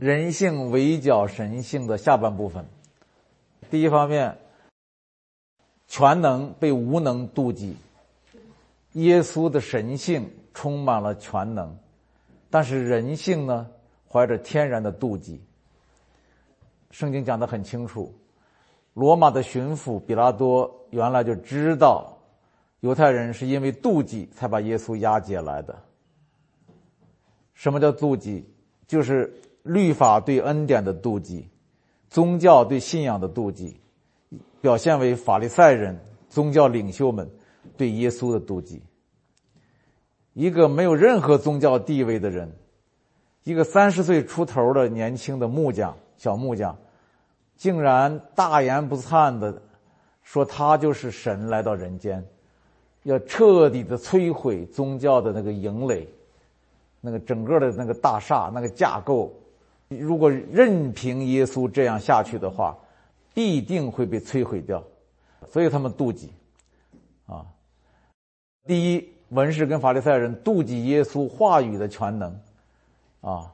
人性围剿神性的下半部分。第一方面，全能被无能妒忌，耶稣的神性充满了全能，但是人性呢，怀着天然的妒忌。圣经讲的很清楚，罗马的巡抚比拉多原来就知道，犹太人是因为妒忌才把耶稣押解来的。什么叫妒忌？就是律法对恩典的妒忌。宗教对信仰的妒忌，表现为法利赛人、宗教领袖们对耶稣的妒忌。一个没有任何宗教地位的人，一个三十岁出头的年轻的木匠、小木匠，竟然大言不惭的说他就是神来到人间，要彻底的摧毁宗教的那个营垒，那个整个的那个大厦、那个架构。如果任凭耶稣这样下去的话，必定会被摧毁掉，所以他们妒忌，啊，第一，文士跟法利赛人妒忌耶稣话语的全能，啊，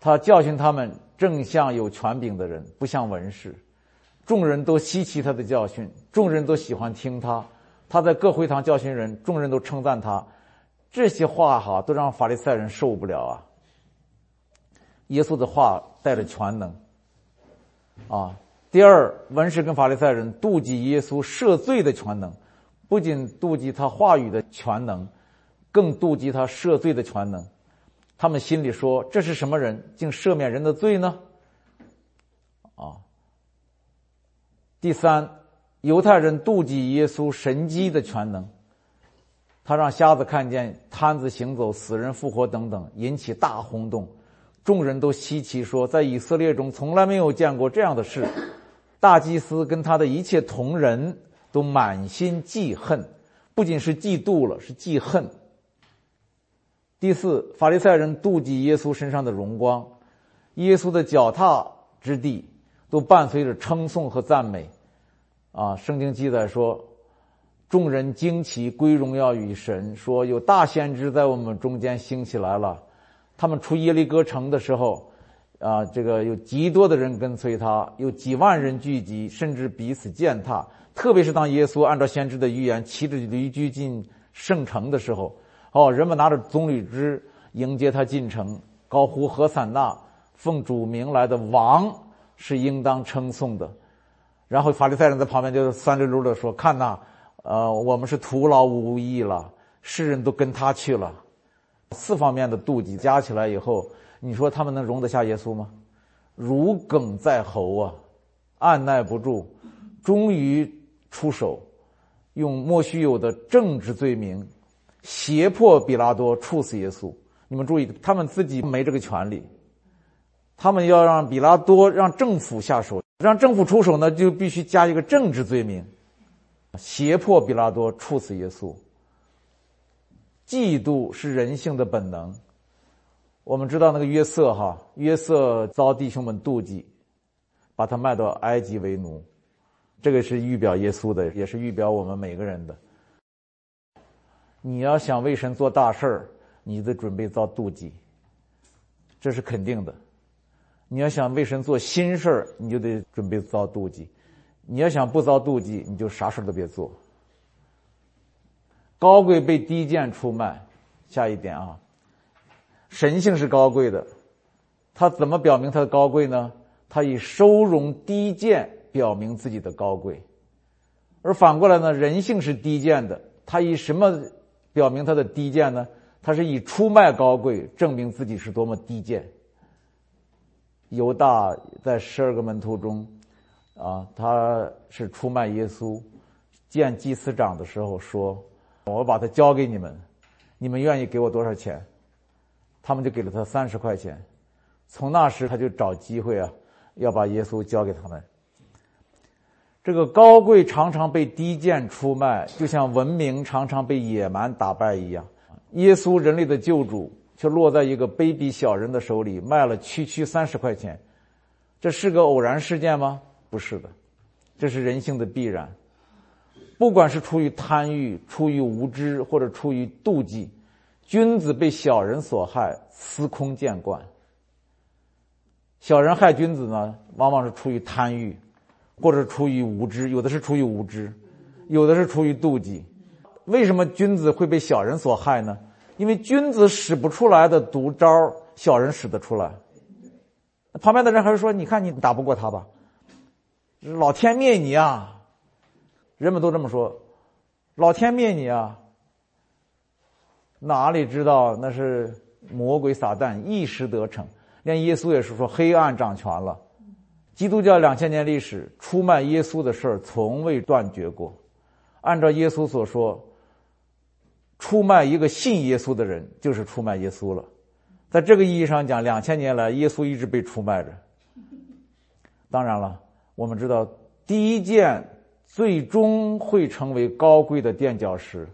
他教训他们正像有权柄的人，不像文士，众人都稀奇他的教训，众人都喜欢听他，他在各会堂教训人，众人都称赞他，这些话哈都让法利赛人受不了啊。耶稣的话带着全能，啊！第二，文士跟法利赛人妒忌耶稣赦罪的全能，不仅妒忌他话语的全能，更妒忌他赦罪的全能。他们心里说：“这是什么人，竟赦免人的罪呢？”啊！第三，犹太人妒忌耶稣神机的全能，他让瞎子看见，瘫子行走，死人复活等等，引起大轰动。众人都稀奇说，在以色列中从来没有见过这样的事。大祭司跟他的一切同仁都满心记恨，不仅是嫉妒了，是记恨。第四，法利赛人妒忌耶稣身上的荣光，耶稣的脚踏之地都伴随着称颂和赞美。啊，圣经记载说，众人惊奇归荣耀与神，说有大先知在我们中间兴起来了。他们出耶利哥城的时候，啊，这个有极多的人跟随他，有几万人聚集，甚至彼此践踏。特别是当耶稣按照先知的预言骑着驴驹进圣城的时候，哦，人们拿着棕榈枝迎接他进城，高呼何散那，奉主名来的王是应当称颂的。然后法利赛人在旁边就酸溜溜的说：“看呐，呃，我们是徒劳无益了，世人都跟他去了。”四方面的妒忌加起来以后，你说他们能容得下耶稣吗？如鲠在喉啊，按耐不住，终于出手，用莫须有的政治罪名，胁迫比拉多处死耶稣。你们注意，他们自己没这个权利，他们要让比拉多让政府下手，让政府出手呢，就必须加一个政治罪名，胁迫比拉多处死耶稣。嫉妒是人性的本能。我们知道那个约瑟哈，约瑟遭弟兄们妒忌，把他卖到埃及为奴。这个是预表耶稣的，也是预表我们每个人的。你要想为神做大事儿，你得准备遭妒忌，这是肯定的。你要想为神做新事儿，你就得准备遭妒忌。你要想不遭妒忌，你就啥事儿都别做。高贵被低贱出卖，下一点啊，神性是高贵的，他怎么表明他的高贵呢？他以收容低贱表明自己的高贵，而反过来呢，人性是低贱的，他以什么表明他的低贱呢？他是以出卖高贵证明自己是多么低贱。犹大在十二个门徒中，啊，他是出卖耶稣，见祭司长的时候说。我把它交给你们，你们愿意给我多少钱？他们就给了他三十块钱。从那时他就找机会啊，要把耶稣交给他们。这个高贵常常被低贱出卖，就像文明常常被野蛮打败一样。耶稣人类的救主却落在一个卑鄙小人的手里，卖了区区三十块钱。这是个偶然事件吗？不是的，这是人性的必然。不管是出于贪欲、出于无知，或者出于妒忌，君子被小人所害，司空见惯。小人害君子呢，往往是出于贪欲，或者出于无知，有的是出于无知，有的是出于妒忌。为什么君子会被小人所害呢？因为君子使不出来的毒招，小人使得出来。旁边的人还是说：“你看，你打不过他吧？老天灭你啊！”人们都这么说：“老天灭你啊！”哪里知道那是魔鬼撒旦一时得逞？连耶稣也是说：“黑暗掌权了。”基督教两千年历史，出卖耶稣的事儿从未断绝过。按照耶稣所说，出卖一个信耶稣的人，就是出卖耶稣了。在这个意义上讲，两千年来，耶稣一直被出卖着。当然了，我们知道第一件最终会成为高贵的垫脚石，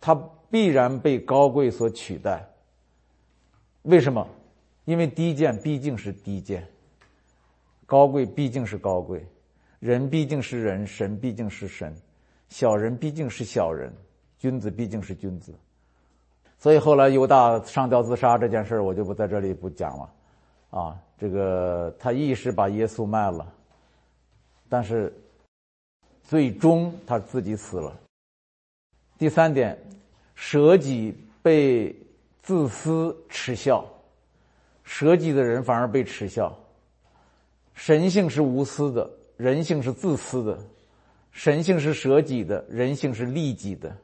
它必然被高贵所取代。为什么？因为低贱毕竟是低贱，高贵毕竟是高贵，人毕竟是人，神毕竟是神，小人毕竟是小人，君子毕竟是君子。所以后来犹大上吊自杀这件事我就不在这里不讲了，啊，这个他一时把耶稣卖了，但是最终他自己死了。第三点，舍己被自私耻笑，舍己的人反而被耻笑。神性是无私的，人性是自私的；神性是舍己的，人性是利己的。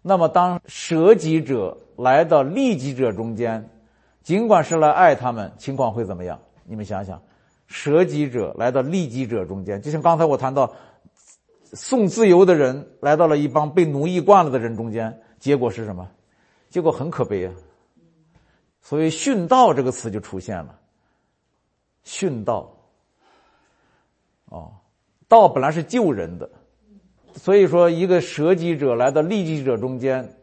那么，当舍己者来到利己者中间，尽管是来爱他们，情况会怎么样？你们想想，舍己者来到利己者中间，就像刚才我谈到送自由的人来到了一帮被奴役惯了的人中间，结果是什么？结果很可悲啊！所以“殉道”这个词就出现了。殉道，哦，道本来是救人的。所以说，一个舍己者来到利己者中间，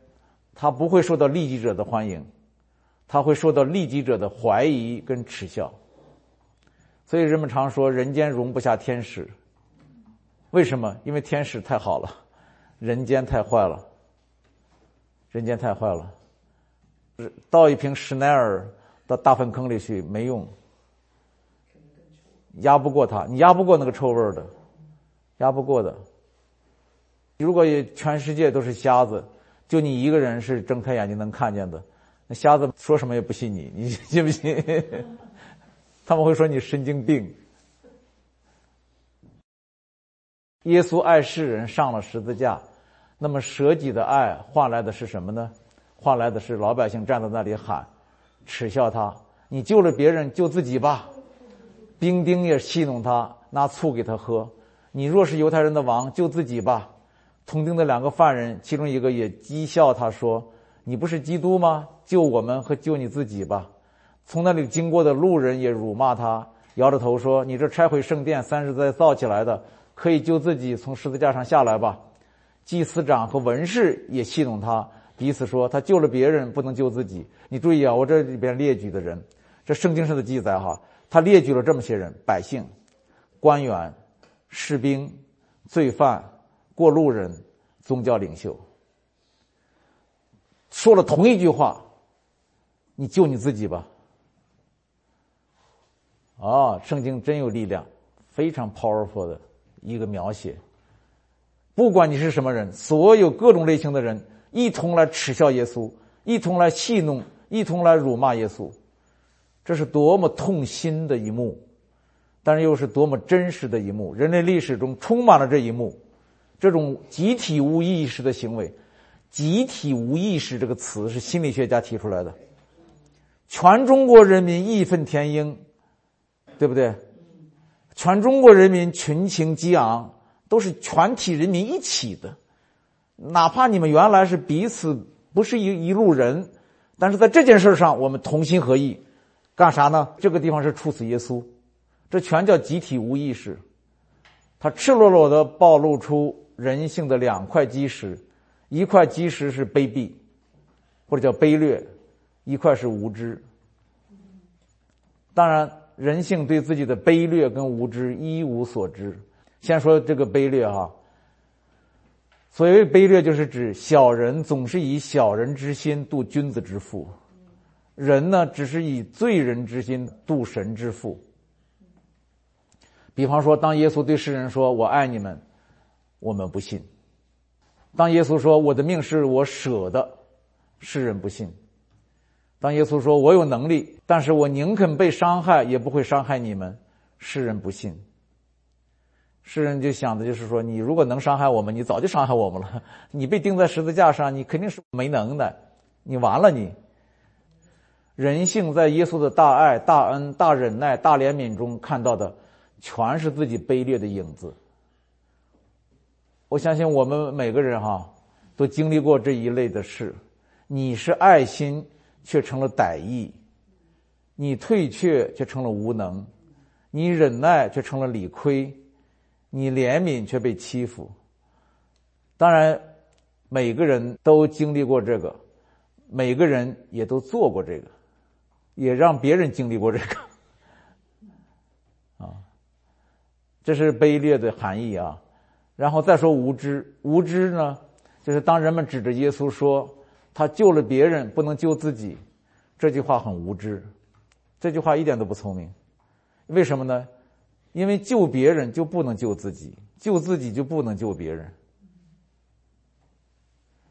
他不会受到利己者的欢迎，他会受到利己者的怀疑跟耻笑。所以人们常说，人间容不下天使。为什么？因为天使太好了，人间太坏了。人间太坏了，倒一瓶施耐尔到大粪坑里去没用，压不过他，你压不过那个臭味的，压不过的。如果全世界都是瞎子，就你一个人是睁开眼睛能看见的，那瞎子说什么也不信你，你信不信？他们会说你神经病。耶稣爱世人，上了十字架，那么舍己的爱换来的是什么呢？换来的是老百姓站在那里喊，耻笑他：你救了别人，救自己吧。兵丁也戏弄他，拿醋给他喝：你若是犹太人的王，救自己吧。同钉的两个犯人，其中一个也讥笑他说：“你不是基督吗？救我们和救你自己吧。”从那里经过的路人也辱骂他，摇着头说：“你这拆毁圣殿三十再造起来的，可以救自己从十字架上下来吧。”祭司长和文士也戏弄他，彼此说：“他救了别人，不能救自己。”你注意啊，我这里边列举的人，这圣经上的记载哈，他列举了这么些人：百姓、官员、士兵、罪犯。过路人、宗教领袖说了同一句话：“你救你自己吧。”啊，圣经真有力量，非常 powerful 的一个描写。不管你是什么人，所有各种类型的人一同来耻笑耶稣，一同来戏弄，一同来辱骂耶稣，这是多么痛心的一幕，但是又是多么真实的一幕。人类历史中充满了这一幕。这种集体无意识的行为，“集体无意识”这个词是心理学家提出来的。全中国人民义愤填膺，对不对？全中国人民群情激昂，都是全体人民一起的。哪怕你们原来是彼此不是一一路人，但是在这件事上，我们同心合意，干啥呢？这个地方是处死耶稣，这全叫集体无意识。他赤裸裸的暴露出。人性的两块基石，一块基石是卑鄙，或者叫卑劣；一块是无知。当然，人性对自己的卑劣跟无知一无所知。先说这个卑劣哈，所谓卑劣，就是指小人总是以小人之心度君子之腹，人呢，只是以罪人之心度神之腹。比方说，当耶稣对世人说“我爱你们”，我们不信；当耶稣说“我的命是我舍的”，世人不信；当耶稣说“我有能力，但是我宁肯被伤害，也不会伤害你们”，世人不信。世人就想的就是说，你如果能伤害我们，你早就伤害我们了。你被钉在十字架上，你肯定是没能的，你完了你。人性在耶稣的大爱、大恩、大忍耐、大怜悯中看到的，全是自己卑劣的影子。我相信我们每个人哈，都经历过这一类的事。你是爱心，却成了歹意；你退却，却成了无能；你忍耐，却成了理亏。你怜悯却被欺负，当然，每个人都经历过这个，每个人也都做过这个，也让别人经历过这个，啊，这是卑劣的含义啊。然后再说无知，无知呢，就是当人们指着耶稣说他救了别人，不能救自己，这句话很无知，这句话一点都不聪明，为什么呢？因为救别人就不能救自己，救自己就不能救别人。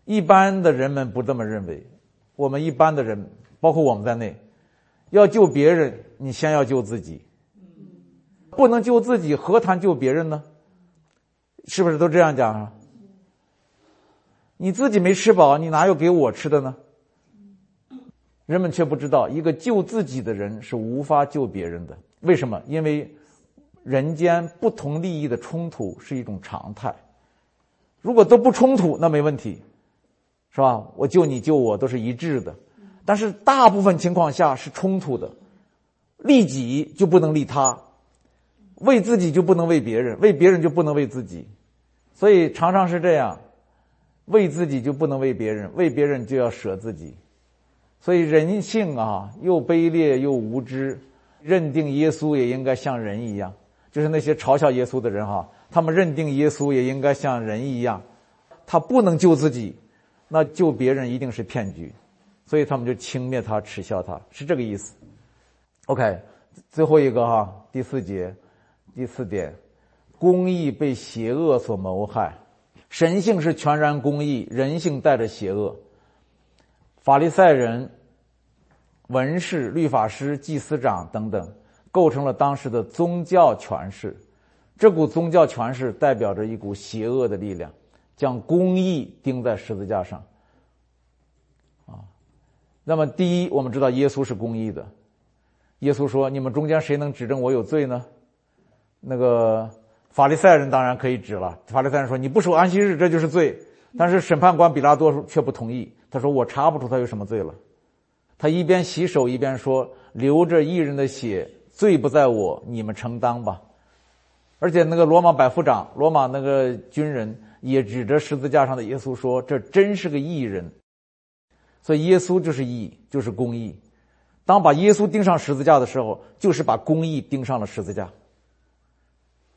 一般的人们不这么认为，我们一般的人，包括我们在内，要救别人，你先要救自己。不能救自己，何谈救别人呢？是不是都这样讲啊？你自己没吃饱，你哪有给我吃的呢？人们却不知道，一个救自己的人是无法救别人的。为什么？因为。人间不同利益的冲突是一种常态，如果都不冲突，那没问题，是吧？我救你救我都是一致的，但是大部分情况下是冲突的，利己就不能利他，为自己就不能为别人，为别人就不能为自己，所以常常是这样，为自己就不能为别人，为别人就要舍自己，所以人性啊，又卑劣又无知，认定耶稣也应该像人一样。就是那些嘲笑耶稣的人哈，他们认定耶稣也应该像人一样，他不能救自己，那救别人一定是骗局，所以他们就轻蔑他、耻笑他，是这个意思。OK，最后一个哈，第四节，第四点，公义被邪恶所谋害，神性是全然公义，人性带着邪恶。法利赛人、文士、律法师、祭司长等等。构成了当时的宗教权势，这股宗教权势代表着一股邪恶的力量，将公义钉在十字架上。啊，那么第一，我们知道耶稣是公义的。耶稣说：“你们中间谁能指证我有罪呢？”那个法利赛人当然可以指了。法利赛人说：“你不守安息日，这就是罪。”但是审判官比拉多却不同意，他说：“我查不出他有什么罪了。”他一边洗手一边说：“流着艺人的血。”罪不在我，你们承担吧。而且那个罗马百夫长、罗马那个军人也指着十字架上的耶稣说：“这真是个义人。”所以耶稣就是义，就是公义。当把耶稣钉上十字架的时候，就是把公义钉上了十字架。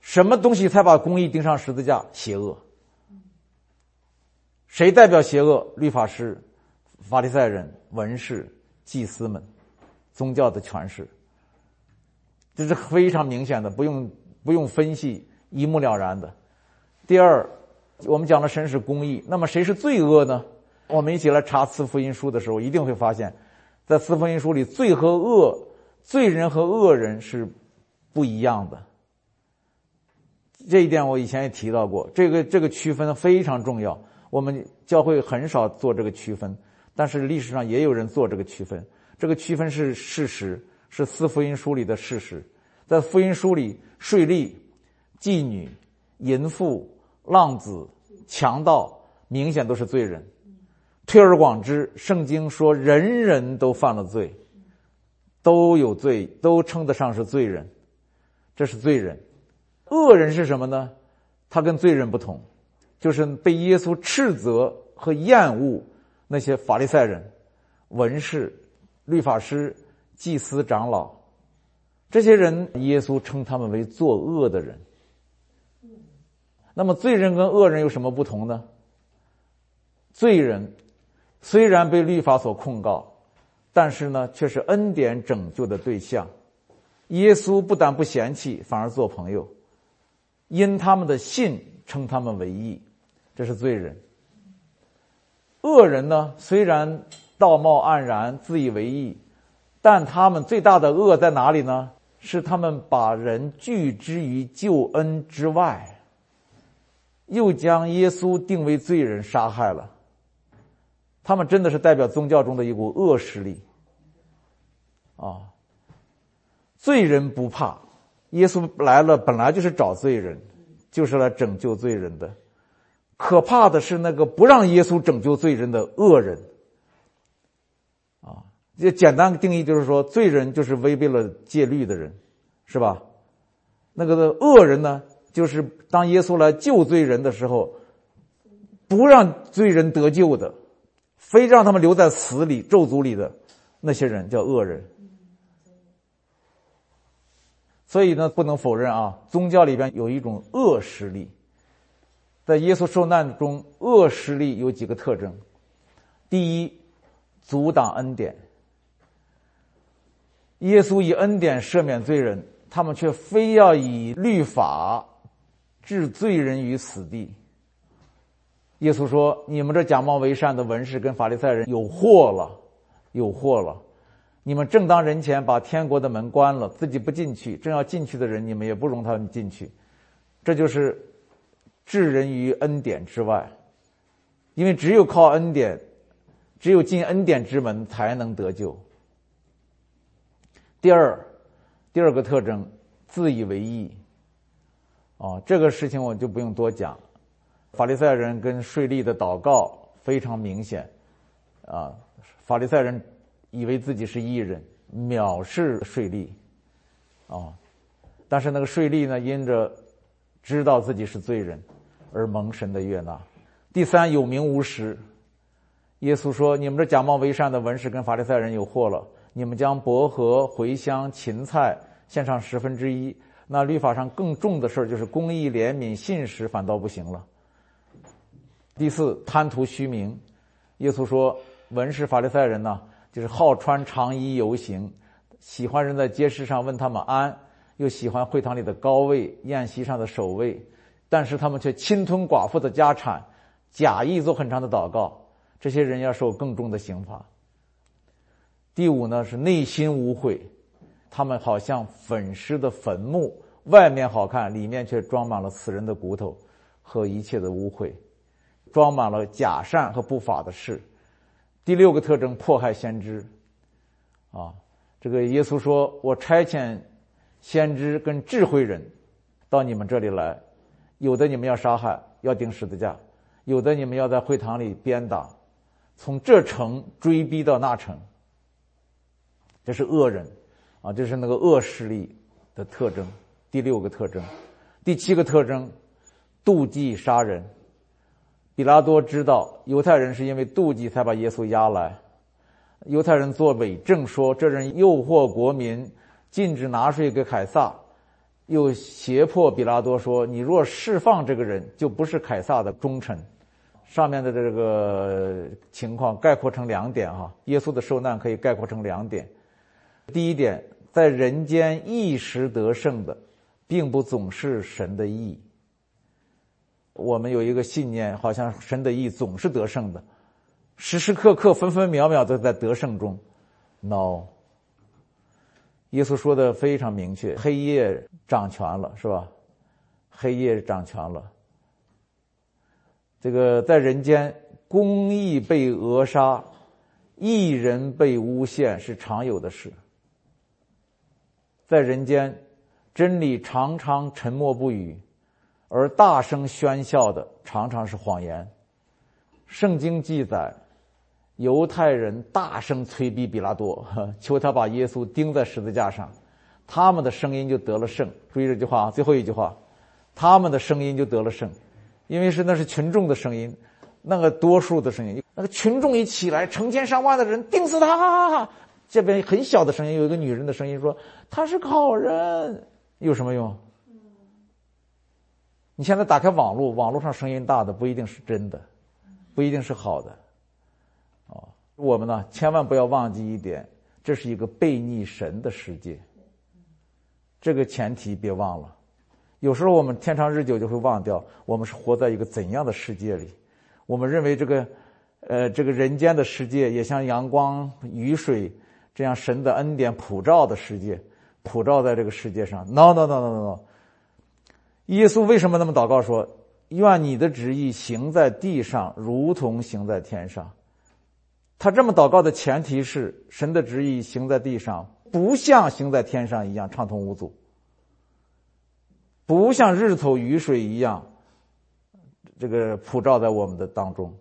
什么东西才把公义钉上十字架？邪恶。谁代表邪恶？律法师、法利赛人、文士、祭司们，宗教的权势。这是非常明显的，不用不用分析，一目了然的。第二，我们讲的神是公义，那么谁是罪恶呢？我们一起来查四福音书的时候，一定会发现，在四福音书里，罪和恶、罪人和恶人是不一样的。这一点我以前也提到过，这个这个区分非常重要。我们教会很少做这个区分，但是历史上也有人做这个区分。这个区分是事实。是四福音书里的事实，在福音书里，税吏、妓女、淫妇、浪子、强盗，明显都是罪人。推而广之，圣经说人人都犯了罪，都有罪，都称得上是罪人。这是罪人。恶人是什么呢？他跟罪人不同，就是被耶稣斥责和厌恶那些法利赛人、文士、律法师。祭司长老，这些人，耶稣称他们为作恶的人。那么，罪人跟恶人有什么不同呢？罪人虽然被律法所控告，但是呢，却是恩典拯救的对象。耶稣不但不嫌弃，反而做朋友，因他们的信称他们为义。这是罪人。恶人呢，虽然道貌岸然、自以为义，但他们最大的恶在哪里呢？是他们把人拒之于救恩之外，又将耶稣定为罪人，杀害了。他们真的是代表宗教中的一股恶势力，啊！罪人不怕，耶稣来了，本来就是找罪人，就是来拯救罪人的。可怕的是那个不让耶稣拯救罪人的恶人，啊！这简单定义就是说，罪人就是违背了戒律的人，是吧？那个的恶人呢，就是当耶稣来救罪人的时候，不让罪人得救的。非让他们留在死里、咒诅里的那些人叫恶人。所以呢，不能否认啊，宗教里边有一种恶势力。在耶稣受难中，恶势力有几个特征：第一，阻挡恩典。耶稣以恩典赦免罪人，他们却非要以律法置罪人于死地。耶稣说：“你们这假冒为善的文士跟法利赛人有祸了，有祸了！你们正当人前把天国的门关了，自己不进去，正要进去的人，你们也不容他们进去。这就是置人于恩典之外，因为只有靠恩典，只有进恩典之门才能得救。第二，第二个特征，自以为意。哦，这个事情我就不用多讲。”法利赛人跟税吏的祷告非常明显，啊，法利赛人以为自己是义人，藐视税吏，啊，但是那个税吏呢，因着知道自己是罪人，而蒙神的悦纳。第三，有名无实。耶稣说：“你们这假冒为善的文士跟法利赛人有祸了！你们将薄荷、茴香、芹菜献上十分之一，那律法上更重的事儿就是公义、怜悯、信实，反倒不行了。”第四，贪图虚名。耶稣说：“文士、法利赛人呢，就是好穿长衣游行，喜欢人在街市上问他们安，又喜欢会堂里的高位、宴席上的首位，但是他们却侵吞寡妇的家产，假意做很长的祷告。这些人要受更重的刑罚。”第五呢，是内心污秽，他们好像粉饰的坟墓，外面好看，里面却装满了死人的骨头和一切的污秽。装满了假善和不法的事。第六个特征，迫害先知。啊，这个耶稣说：“我差遣先知跟智慧人到你们这里来，有的你们要杀害，要钉十字架；有的你们要在会堂里鞭打，从这城追逼到那城。”这是恶人，啊，这是那个恶势力的特征。第六个特征，第七个特征，妒忌杀人。比拉多知道犹太人是因为妒忌才把耶稣押来，犹太人做伪证说这人诱惑国民，禁止拿税给凯撒，又胁迫比拉多说你若释放这个人，就不是凯撒的忠臣。上面的这个情况概括成两点哈，耶稣的受难可以概括成两点。第一点，在人间一时得胜的，并不总是神的意。我们有一个信念，好像神的意总是得胜的，时时刻刻、分分秒秒都在得胜中。No，耶稣说的非常明确，黑夜掌权了，是吧？黑夜掌权了。这个在人间，公义被扼杀，义人被诬陷，是常有的事。在人间，真理常常沉默不语。而大声喧嚣的常常是谎言。圣经记载，犹太人大声催逼比拉多，求他把耶稣钉在十字架上，他们的声音就得了胜。注意这句话啊，最后一句话，他们的声音就得了胜，因为是那是群众的声音，那个多数的声音，那个群众一起来，成千上万的人钉死他。这边很小的声音，有一个女人的声音说：“他是好人，有什么用？”你现在打开网络，网络上声音大的不一定是真的，不一定是好的，哦，我们呢，千万不要忘记一点，这是一个背逆神的世界。这个前提别忘了。有时候我们天长日久就会忘掉，我们是活在一个怎样的世界里。我们认为这个，呃，这个人间的世界也像阳光、雨水这样神的恩典普照的世界，普照在这个世界上。No，No，No，No，No。耶稣为什么那么祷告说：“愿你的旨意行在地上，如同行在天上。”他这么祷告的前提是，神的旨意行在地上，不像行在天上一样畅通无阻。不像日头雨水一样，这个普照在我们的当中，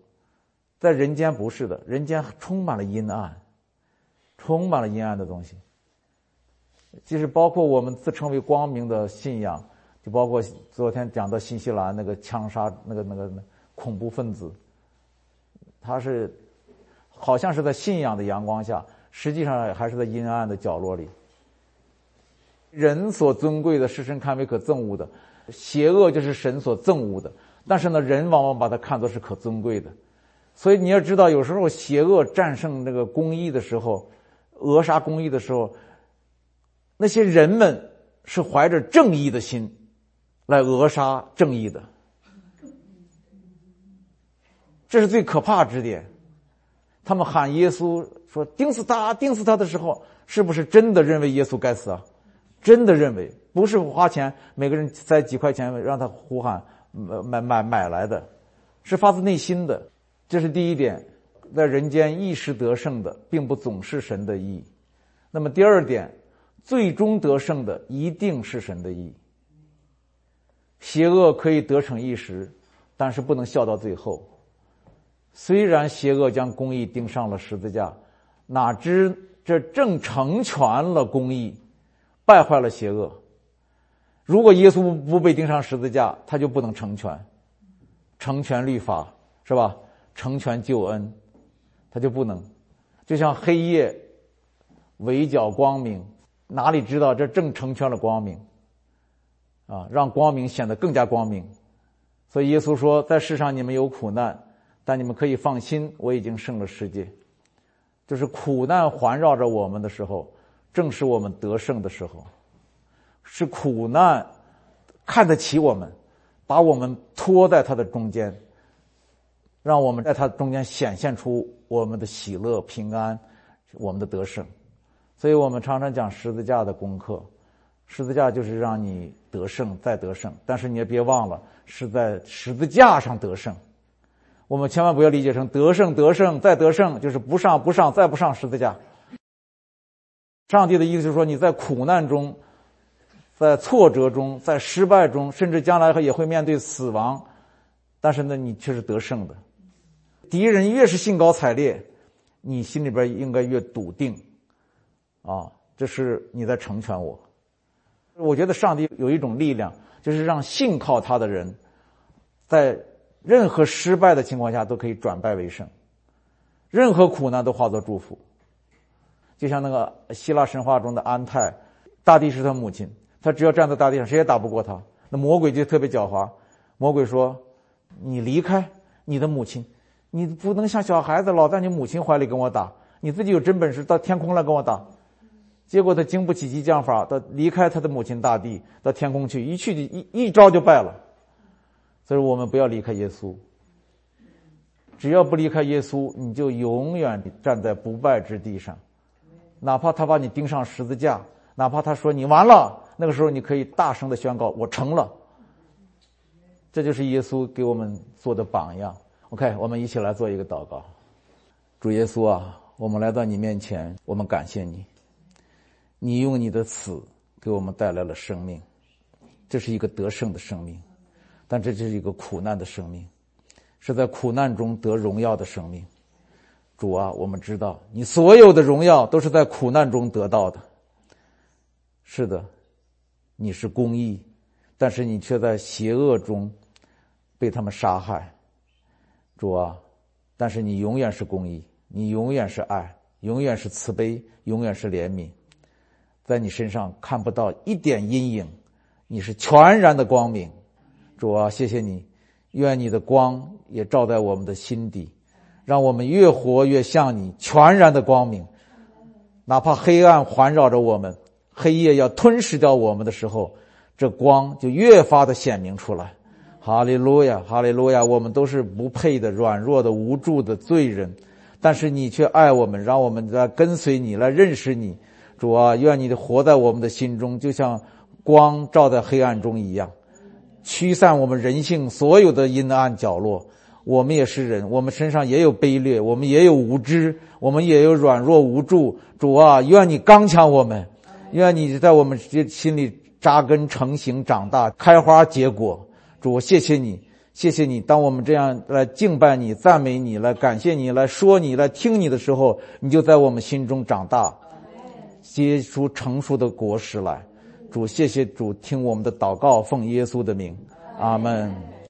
在人间不是的，人间充满了阴暗，充满了阴暗的东西。即使包括我们自称为光明的信仰，包括昨天讲到新西兰那个枪杀那个那个恐怖分子，他是好像是在信仰的阳光下，实际上还是在阴暗的角落里。人所尊贵的，是神看为可憎恶的；邪恶就是神所憎恶的。但是呢，人往往把它看作是可尊贵的。所以你要知道，有时候邪恶战胜那个公义的时候，扼杀公义的时候，那些人们是怀着正义的心来扼杀正义的。这是最可怕之点。他们喊耶稣说“钉死他，钉死他”的时候，是不是真的认为耶稣该死啊？真的认为不是花钱，每个人塞几块钱让他呼喊买买买买来的，是发自内心的。这是第一点，在人间一时得胜的，并不总是神的意。那么第二点，最终得胜的一定是神的意。邪恶可以得逞一时，但是不能笑到最后。虽然邪恶将公义钉上了十字架，哪知这正成全了公义。败坏了邪恶。如果耶稣不被钉上十字架，他就不能成全，成全律法是吧？成全救恩，他就不能。就像黑夜围剿光明，哪里知道这正成全了光明啊？让光明显得更加光明。所以耶稣说：“在世上你们有苦难，但你们可以放心，我已经胜了世界。”就是苦难环绕着我们的时候。正是我们得胜的时候，是苦难看得起我们，把我们拖在他的中间，让我们在他中间显现出我们的喜乐、平安，我们的得胜。所以我们常常讲十字架的功课，十字架就是让你得胜再得胜。但是你也别忘了，是在十字架上得胜。我们千万不要理解成得胜、得胜再得胜，就是不上、不上、再不上十字架。上帝的意思就是说，你在苦难中，在挫折中，在失败中，甚至将来也会面对死亡，但是呢，你却是得胜的。敌人越是兴高采烈，你心里边应该越笃定。啊，这是你在成全我。我觉得上帝有一种力量，就是让信靠他的人，在任何失败的情况下都可以转败为胜，任何苦难都化作祝福。就像那个希腊神话中的安泰，大地是他母亲，他只要站在大地上，谁也打不过他。那魔鬼就特别狡猾，魔鬼说：“你离开你的母亲，你不能像小孩子老在你母亲怀里跟我打，你自己有真本事到天空来跟我打。”结果他经不起激将法，他离开他的母亲大地到天空去，一去就一一招就败了。所以我们不要离开耶稣，只要不离开耶稣，你就永远站在不败之地上。哪怕他把你钉上十字架，哪怕他说你完了，那个时候你可以大声的宣告我成了。这就是耶稣给我们做的榜样。OK，我们一起来做一个祷告。主耶稣啊，我们来到你面前，我们感谢你，你用你的死给我们带来了生命，这是一个得胜的生命，但这就是一个苦难的生命，是在苦难中得荣耀的生命。主啊，我们知道你所有的荣耀都是在苦难中得到的。是的，你是公义，但是你却在邪恶中被他们杀害。主啊，但是你永远是公义，你永远是爱，永远是慈悲，永远是怜悯，在你身上看不到一点阴影，你是全然的光明。主啊，谢谢你，愿你的光也照在我们的心底。让我们越活越像你，全然的光明。哪怕黑暗环绕着我们，黑夜要吞噬掉我们的时候，这光就越发的显明出来。哈利路亚，哈利路亚！我们都是不配的、软弱的、无助的罪人，但是你却爱我们，让我们来跟随你，来认识你。主啊，愿你的活在我们的心中，就像光照在黑暗中一样，驱散我们人性所有的阴暗角落。我们也是人，我们身上也有卑劣，我们也有无知，我们也有软弱无助。主啊，愿你刚强我们，愿你在我们心里扎根成型、长大、开花结果。主，谢谢你，谢谢你。当我们这样来敬拜你、赞美你、来感谢你、来说你、来听你的时候，你就在我们心中长大，结出成熟的果实来。主，谢谢主，听我们的祷告，奉耶稣的名，阿门。